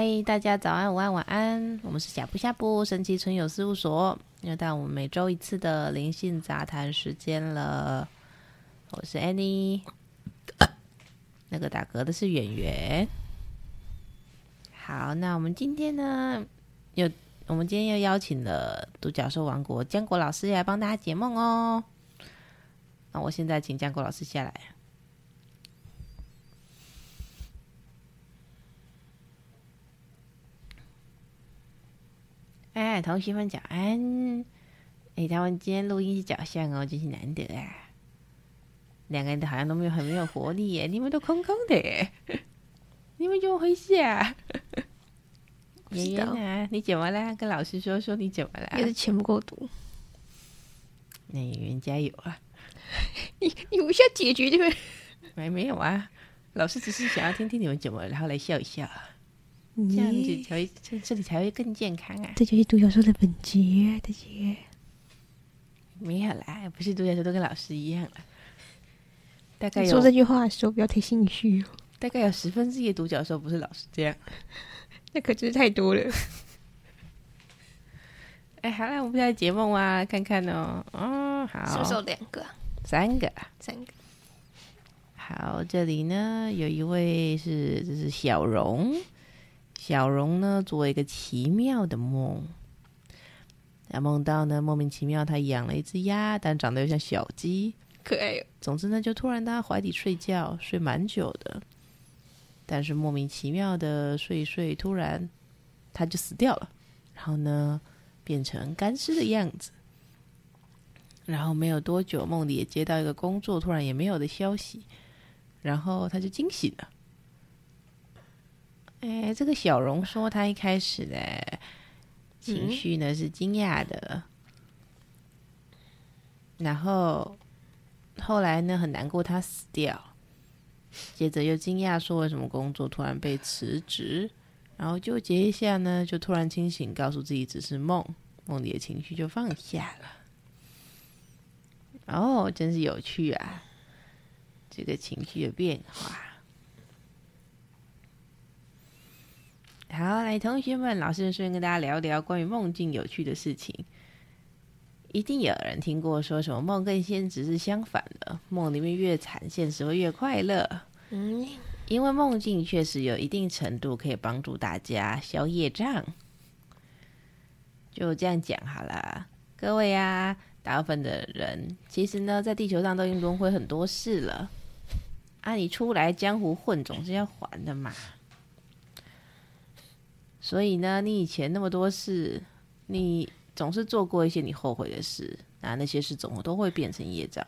嗨，大家早安、午安、晚安。我们是呷哺呷哺神奇存有事务所，又到我们每周一次的灵性杂谈时间了。我是 Annie，那个打嗝的是圆圆。好，那我们今天呢，又我们今天又邀请了独角兽王国浆果老师来帮大家解梦哦。那我现在请浆果老师下来。哎，同学们早安！哎，他们今天录音是早上哦，真是难得啊。两个人都好像都没有很没有活力耶，你们都空空的耶，你们怎么回事啊？圆圆啊，你怎么了？跟老师说说你怎么了？也是钱不够多。那圆圆加油啊！你你不需要解决对不对？没没有啊，老师只是想要听听你们怎么，然后来笑一笑。这样子才会这这里才会更健康啊！这就是独角兽的本质，大姐。没有啦，不是独角兽都跟老师一样了。大概有说这句话的时候不要太心虚哦。大概有十分之一的独角兽不是老师这样，那可真是太多了。哎，好了，我们再来解梦啊，看看哦。哦，好，是不是有两个？三个，三个。好，这里呢有一位是，这是小荣。小荣呢，做了一个奇妙的梦，他梦到呢，莫名其妙，他养了一只鸭，但长得又像小鸡，可爱哟。总之呢，就突然在他怀里睡觉，睡蛮久的，但是莫名其妙的睡一睡，突然他就死掉了，然后呢，变成干尸的样子。然后没有多久，梦里也接到一个工作突然也没有的消息，然后他就惊醒了。哎，这个小荣说，他一开始的情绪呢是惊讶的，然后后来呢很难过，他死掉，接着又惊讶说为什么工作突然被辞职，然后纠结一下呢，就突然清醒，告诉自己只是梦，梦里的情绪就放下了。哦，真是有趣啊，这个情绪的变化。好，来，同学们，老师顺便跟大家聊聊关于梦境有趣的事情。一定有人听过说什么梦跟现实是相反的，梦里面越惨，现实会越快乐。嗯，因为梦境确实有一定程度可以帮助大家消业障。就这样讲好了，各位啊，大部分的人其实呢，在地球上都已经轮回很多事了。啊，你出来江湖混，总是要还的嘛。所以呢，你以前那么多事，你总是做过一些你后悔的事，那那些事总都会变成业障。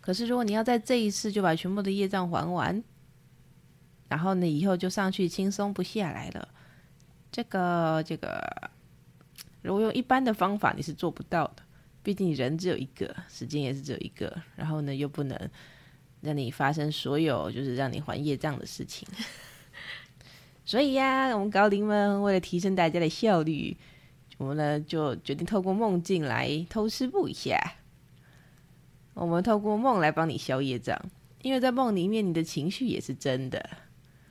可是如果你要在这一次就把全部的业障还完，然后呢，以后就上去轻松不下来了，这个这个，如果用一般的方法你是做不到的，毕竟人只有一个，时间也是只有一个，然后呢，又不能让你发生所有就是让你还业障的事情。所以呀，我们高龄们为了提升大家的效率，我们呢就决定透过梦境来偷师步一下。我们透过梦来帮你消业障，因为在梦里面你的情绪也是真的。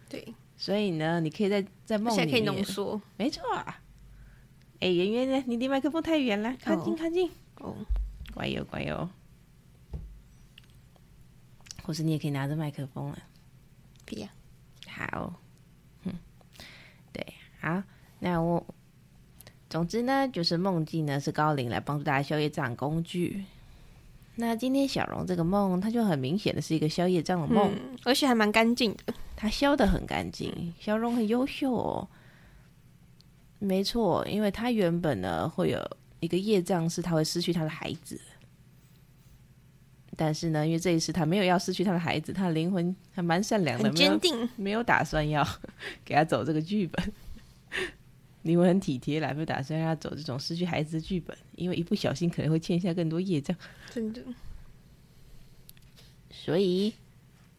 对，所以呢，你可以在在梦里面可以浓缩。没错。哎，圆圆呢？你离麦克风太远了，靠近靠近。哦，乖哟乖哟。或是你也可以拿着麦克风啊。不要。好。好，那我总之呢，就是梦境呢是高龄来帮助大家消业障工具。那今天小荣这个梦，它就很明显的是一个消业障的梦，嗯，而且还蛮干净的。他消的很干净，小荣很优秀哦。没错，因为他原本呢会有一个业障，是他会失去他的孩子。但是呢，因为这一次他没有要失去他的孩子，他的灵魂还蛮善良的，很坚定，没有，没有打算要 给他走这个剧本。你们很体贴来，不打算让他走这种失去孩子的剧本，因为一不小心可能会欠下更多业障。真的，所以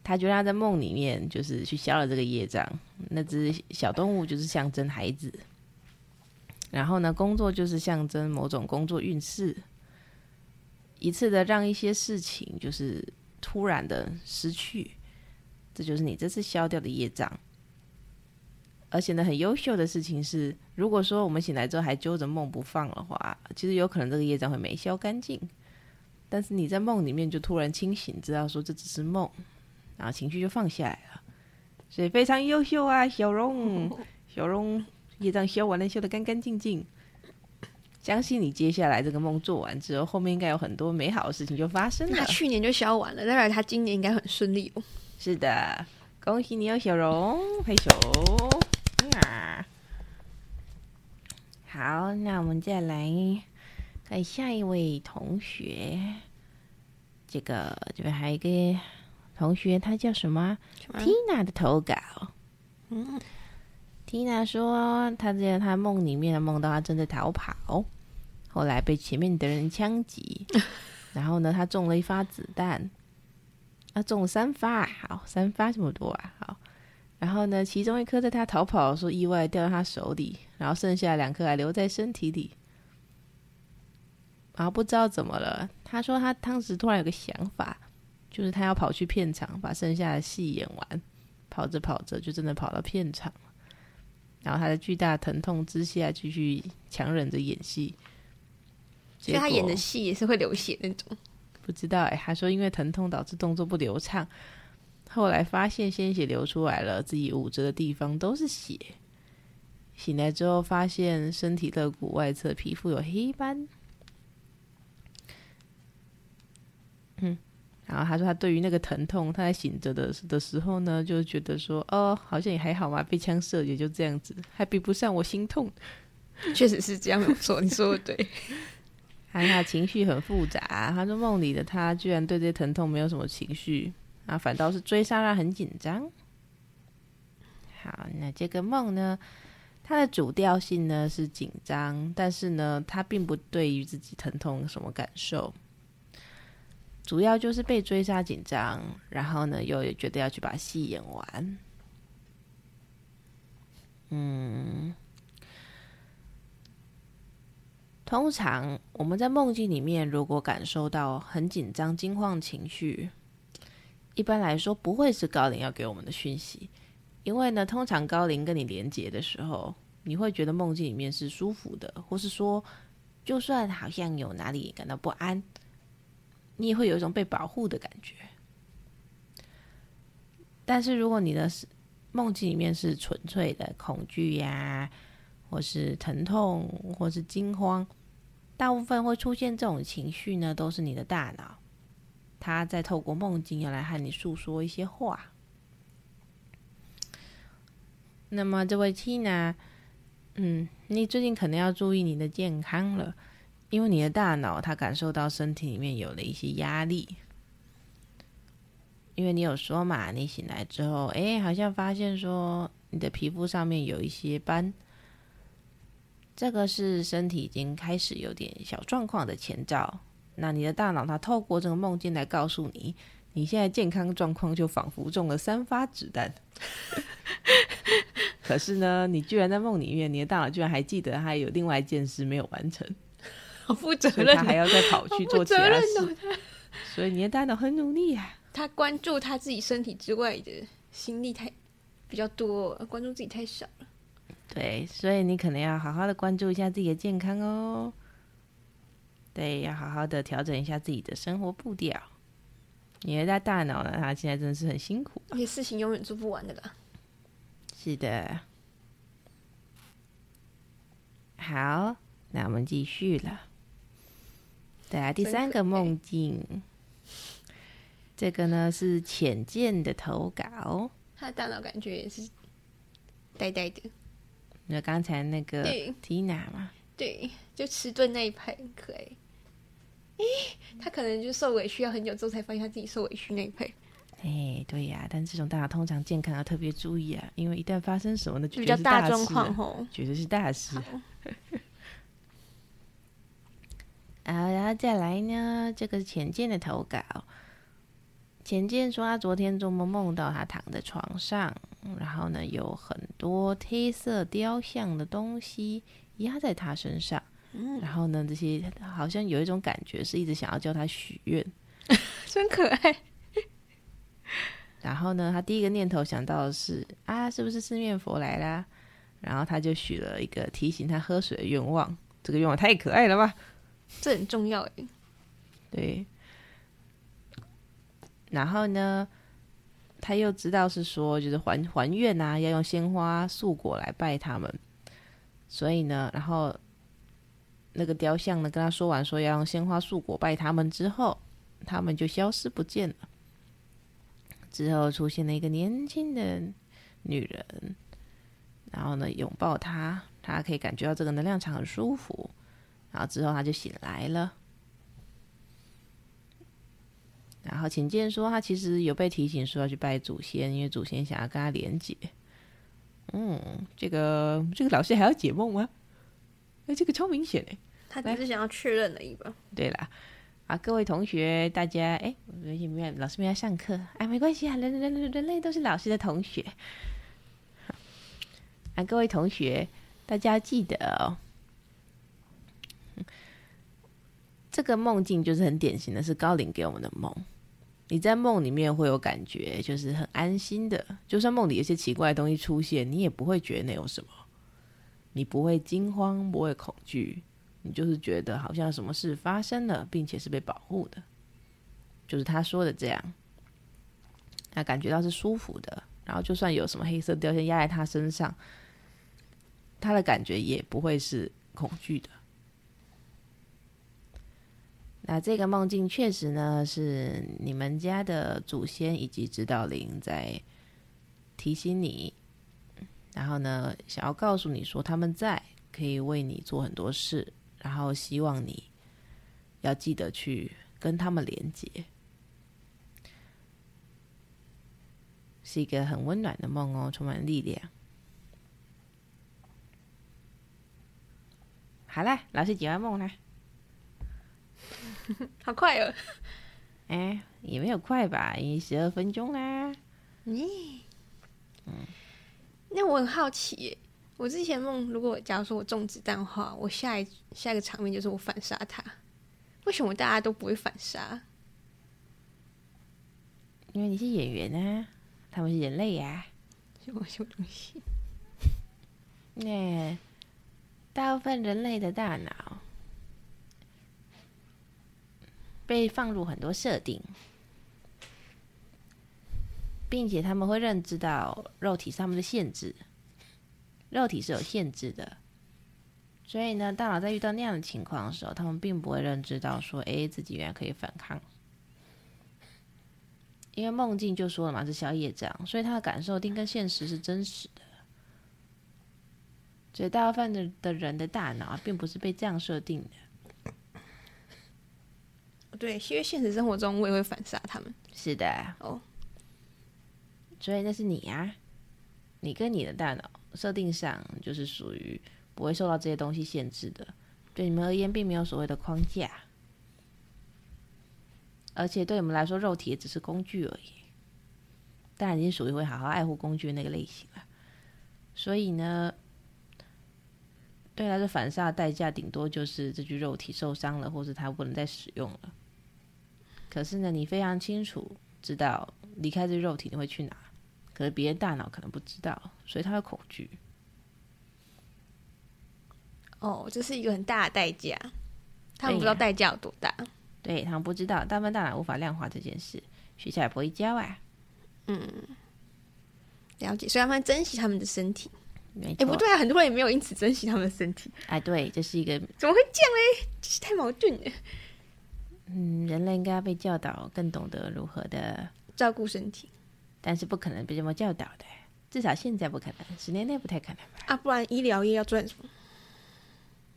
他就让他在梦里面，就是去消了这个业障。那只小动物就是象征孩子，然后呢，工作就是象征某种工作运势，一次的让一些事情就是突然的失去，这就是你这次消掉的业障。而且呢很优秀的事情是，如果说我们醒来之后还揪着梦不放的话，其实有可能这个业障会没消干净。但是你在梦里面就突然清醒，知道说这只是梦，然后情绪就放下来了，所以非常优秀啊，小荣，小荣业障消完了，消得干干净净。相信你接下来这个梦做完之后，后面应该有很多美好的事情就发生了。他去年就消完了，当然他今年应该很顺利哦。是的，恭喜你哦，小荣，拍手。啊，好，那我们再来看下一位同学。这个这边还有一个同学，他叫什么，什么？Tina 的投稿。嗯，Tina 说，他在他梦里面梦到他正在逃跑，后来被前面的人枪击，然后呢，他中了一发子弹，他，中了三发，好，三发这么多啊，好。然后呢，其中一颗在他逃跑的时候意外掉到他手里，然后剩下两颗还留在身体里。然后不知道怎么了，他说他当时突然有个想法，就是他要跑去片场把剩下的戏演完。跑着跑着就真的跑到片场了，然后他在巨大疼痛之下继续强忍着演戏。所以他演的戏也是会流血那种？不知道哎，他说因为疼痛导致动作不流畅。后来发现鲜血流出来了，自己捂着的地方都是血。醒来之后发现身体肋骨外侧皮肤有黑斑。嗯，然后他说他对于那个疼痛，他在醒着的的时候呢，就觉得说哦，好像也还好嘛，被枪射也就这样子，还比不上我心痛。确实是这样，没有错，你说的对。他情绪很复杂，他说梦里的他居然对这些疼痛没有什么情绪。啊，反倒是追杀他很紧张。好，那这个梦呢，它的主调性呢是紧张，但是呢，他并不对于自己疼痛什么感受，主要就是被追杀紧张，然后呢，又觉得要去把戏演完。嗯，通常我们在梦境里面，如果感受到很紧张、惊慌情绪。一般来说，不会是高龄要给我们的讯息，因为呢，通常高龄跟你连接的时候，你会觉得梦境里面是舒服的，或是说，就算好像有哪里感到不安，你也会有一种被保护的感觉。但是如果你的梦境里面是纯粹的恐惧呀，或是疼痛，或是惊慌，大部分会出现这种情绪呢，都是你的大脑。他在透过梦境要来和你诉说一些话。那么，这位 Tina，嗯，你最近可能要注意你的健康了，因为你的大脑它感受到身体里面有了一些压力。因为你有说嘛，你醒来之后，哎，好像发现说你的皮肤上面有一些斑，这个是身体已经开始有点小状况的前兆。那你的大脑它透过这个梦境来告诉你，你现在健康状况就仿佛中了三发子弹。可是呢，你居然在梦里面，你的大脑居然还记得还有另外一件事没有完成，好负责任，他还要再跑去做其他事。所以你的大脑很努力啊，他关注他自己身体之外的心力太比较多，关注自己太少了。对，所以你可能要好好的关注一下自己的健康哦。对，要好好的调整一下自己的生活步调。你的大脑呢？他现在真的是很辛苦，而且事情永远做不完的啦。是的。好，那我们继续了。再来第三个梦境，这个呢是浅见的投稿。他的大脑感觉也是呆呆的。那刚才那个 Tina 嘛？对，就迟钝那一派很可爱。他可能就受委屈，要很久之后才发现他自己受委屈那一派。哎，对呀，但这种大家通常健康要特别注意啊，因为一旦发生什么呢，比较大状况吼，绝对是大事。啊，然后再来呢，这个是浅见的投稿，浅见说他昨天做梦梦到他躺在床上，然后呢有很多黑色雕像的东西压在他身上。嗯，然后呢，这些好像有一种感觉，是一直想要叫他许愿，真可爱。然后呢，他第一个念头想到的是啊，是不是四面佛来啦？然后他就许了一个提醒他喝水的愿望，这个愿望太可爱了吧？这很重要哎。对。然后呢，他又知道是说，就是还还愿啊，要用鲜花素果来拜他们。所以呢，然后那个雕像呢，跟他说完说要用鲜花素果拜他们之后，他们就消失不见了。之后出现了一个年轻的女人，然后呢拥抱他，他可以感觉到这个能量场很舒服。然后之后他就醒来了。然后浅见说，他其实有被提醒说要去拜祖先，因为祖先想要跟他连接。嗯，这个这个老师还要解梦吗？哎，这个超明显哎，他只是想要确认而已吧。对啦，啊，各位同学，大家哎，没有老师没来上课，哎，没关系啊，人人人人类都是老师的同学。啊，各位同学，大家记得哦。这个梦境就是很典型的，是高龄给我们的梦。你在梦里面会有感觉，就是很安心的。就算梦里有些奇怪的东西出现，你也不会觉得那有什么，你不会惊慌，不会恐惧，你就是觉得好像什么事发生了，并且是被保护的。就是他说的这样，他感觉到是舒服的。然后就算有什么黑色雕像压在他身上，他的感觉也不会是恐惧的。那这个梦境确实呢，是你们家的祖先以及指导灵在提醒你，然后呢，想要告诉你说他们在，可以为你做很多事，然后希望你要记得去跟他们连接，是一个很温暖的梦哦，充满力量。好了，老师解完梦了。好快哦！哎，也没有快吧，已经十二分钟啦。咦，嗯，那我很好奇耶，我之前梦，如果假如说我中子弹的话，我下一下一个场面就是我反杀他。为什么大家都不会反杀？因为你是演员啊，他们是人类呀。什么什么东西？那大部分人类的大脑。被放入很多设定，并且他们会认知到肉体上面的限制，肉体是有限制的，所以呢，大脑在遇到那样的情况的时候，他们并不会认知到说，哎，自己原来可以反抗，因为梦境就说了嘛，是消业障，所以他的感受一定跟现实是真实的，所以大部分的的人的大脑并不是被这样设定的。对，因为现实生活中我也会反杀他们。是的，哦，所以那是你啊，你跟你的大脑设定上就是属于不会受到这些东西限制的，对你们而言并没有所谓的框架，而且对你们来说，肉体也只是工具而已。当然，你属于会好好爱护工具那个类型了。所以呢，对他的反杀的代价，顶多就是这具肉体受伤了，或是他不能再使用了。可是呢，你非常清楚知道离开这肉体你会去哪，可是别人大脑可能不知道，所以他会恐惧。哦，这是一个很大的代价，他们不知道代价有多大。对，对他们不知道，大部分大脑无法量化这件事，学校也不会教啊。嗯，了解，所以他们珍惜他们的身体。哎，不对啊，很多人也没有因此珍惜他们的身体。哎，对，这是一个怎么会这样嘞？这是太矛盾了。嗯，人类应该要被教导，更懂得如何的照顾身体，但是不可能被这么教导的，至少现在不可能，十年内不太可能吧？啊，不然医疗业要赚什么？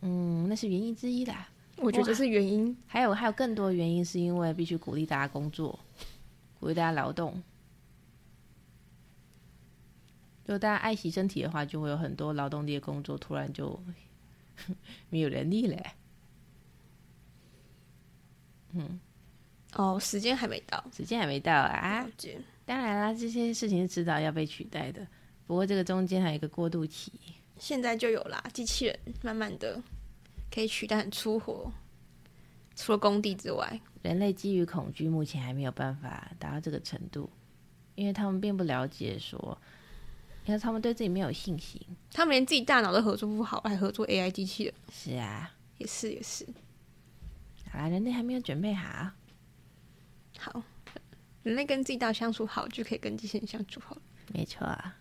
嗯，那是原因之一啦。我觉得这是原因，还有还有更多原因，是因为必须鼓励大家工作，鼓励大家劳动。如果大家爱惜身体的话，就会有很多劳动力的工作突然就 没有人力了。嗯，哦，时间还没到，时间还没到啊！当然啦，这些事情是迟早要被取代的。不过这个中间还有一个过渡期，现在就有啦，机器人慢慢的可以取代很粗活，除了工地之外，人类基于恐惧，目前还没有办法达到这个程度，因为他们并不了解说因为他们对自己没有信心，他们连自己大脑都合作不好，还合作 AI 机器人。是啊，也是也是。好啦，人类还没有准备好。好，人类跟自己大脑相处好，就可以跟机器人相处好。没错啊。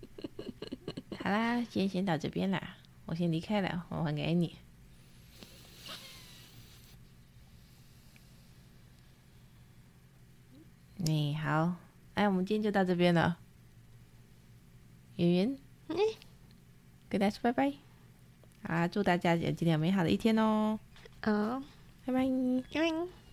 好啦，今天先到这边啦，我先离开了，我还给你。你好，哎，我们今天就到这边了。圆圆，嗯，跟大家说拜拜。好，祝大家有今天有美好的一天哦。哦，拜拜。拜拜。